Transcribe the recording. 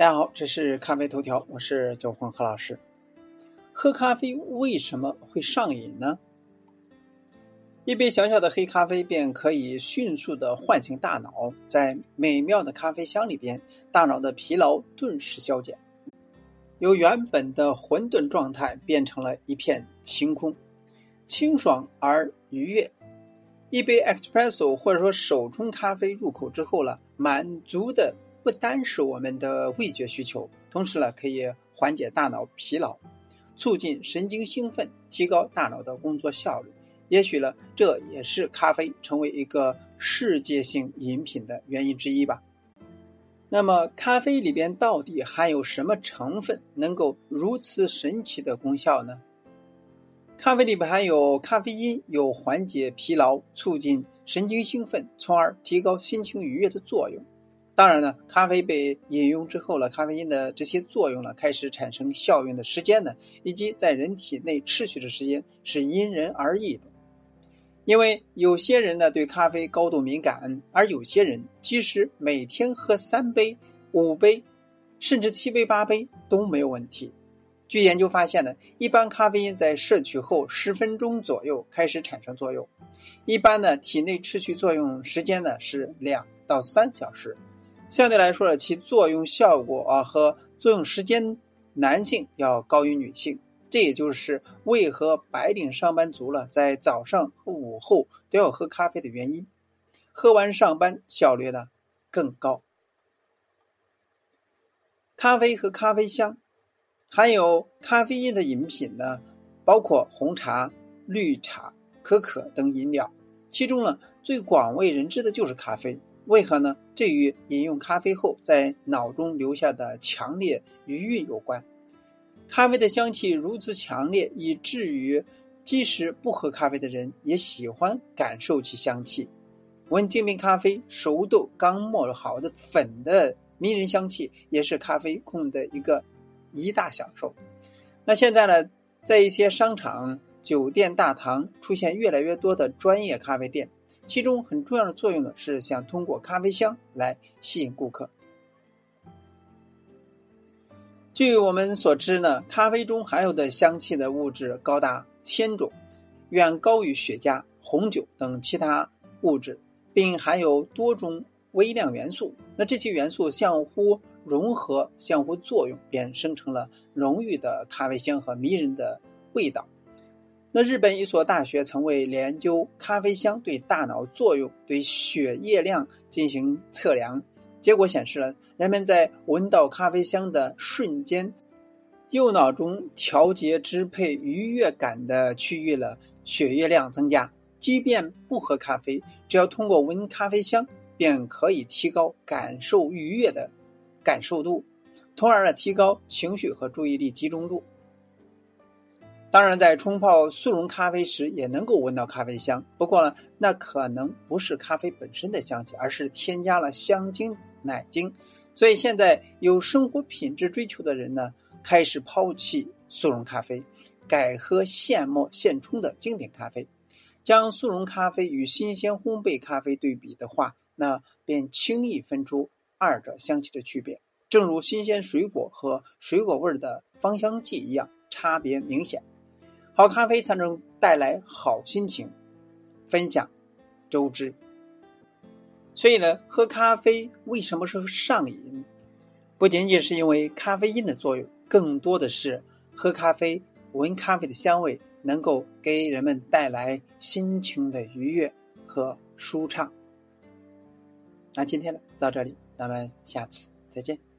大家好，这是咖啡头条，我是九混何老师。喝咖啡为什么会上瘾呢？一杯小小的黑咖啡便可以迅速的唤醒大脑，在美妙的咖啡香里边，大脑的疲劳顿时消减，由原本的混沌状态变成了一片晴空，清爽而愉悦。一杯 espresso 或者说手冲咖啡入口之后了，满足的。不单是我们的味觉需求，同时呢，可以缓解大脑疲劳，促进神经兴奋，提高大脑的工作效率。也许呢，这也是咖啡成为一个世界性饮品的原因之一吧。那么，咖啡里边到底含有什么成分，能够如此神奇的功效呢？咖啡里边含有咖啡因，有缓解疲劳、促进神经兴奋，从而提高心情愉悦的作用。当然呢，咖啡被饮用之后了，咖啡因的这些作用呢，开始产生效用的时间呢，以及在人体内持续的时间是因人而异的。因为有些人呢对咖啡高度敏感，而有些人即使每天喝三杯、五杯，甚至七杯、八杯都没有问题。据研究发现呢，一般咖啡因在摄取后十分钟左右开始产生作用，一般呢体内持续作用时间呢是两到三小时。相对来说呢，其作用效果啊和作用时间，男性要高于女性。这也就是为何白领上班族了在早上和午后都要喝咖啡的原因。喝完上班效率呢更高。咖啡和咖啡香，含有咖啡因的饮品呢，包括红茶、绿茶、可可等饮料，其中呢最广为人知的就是咖啡。为何呢？这与饮用咖啡后在脑中留下的强烈余韵有关。咖啡的香气如此强烈，以至于即使不喝咖啡的人也喜欢感受其香气。闻精品咖啡熟豆刚磨好的粉的迷人香气，也是咖啡控的一个一大享受。那现在呢，在一些商场、酒店大堂出现越来越多的专业咖啡店。其中很重要的作用呢，是想通过咖啡香来吸引顾客。据我们所知呢，咖啡中含有的香气的物质高达千种，远高于雪茄、红酒等其他物质，并含有多种微量元素。那这些元素相互融合、相互作用，便生成了浓郁的咖啡香和迷人的味道。那日本一所大学曾为研究咖啡香对大脑作用、对血液量进行测量，结果显示了人们在闻到咖啡香的瞬间，右脑中调节支配愉悦感的区域了血液量增加。即便不喝咖啡，只要通过闻咖啡香，便可以提高感受愉悦的感受度，从而呢提高情绪和注意力集中度。当然，在冲泡速溶咖啡时也能够闻到咖啡香，不过呢，那可能不是咖啡本身的香气，而是添加了香精、奶精。所以现在有生活品质追求的人呢，开始抛弃速溶咖啡，改喝现磨现冲的经典咖啡。将速溶咖啡与新鲜烘焙咖啡对比的话，那便轻易分出二者香气的区别。正如新鲜水果和水果味的芳香剂一样，差别明显。好咖啡才能带来好心情，分享周知。所以呢，喝咖啡为什么是上瘾？不仅仅是因为咖啡因的作用，更多的是喝咖啡、闻咖啡的香味，能够给人们带来心情的愉悦和舒畅。那今天呢，就到这里，咱们下次再见。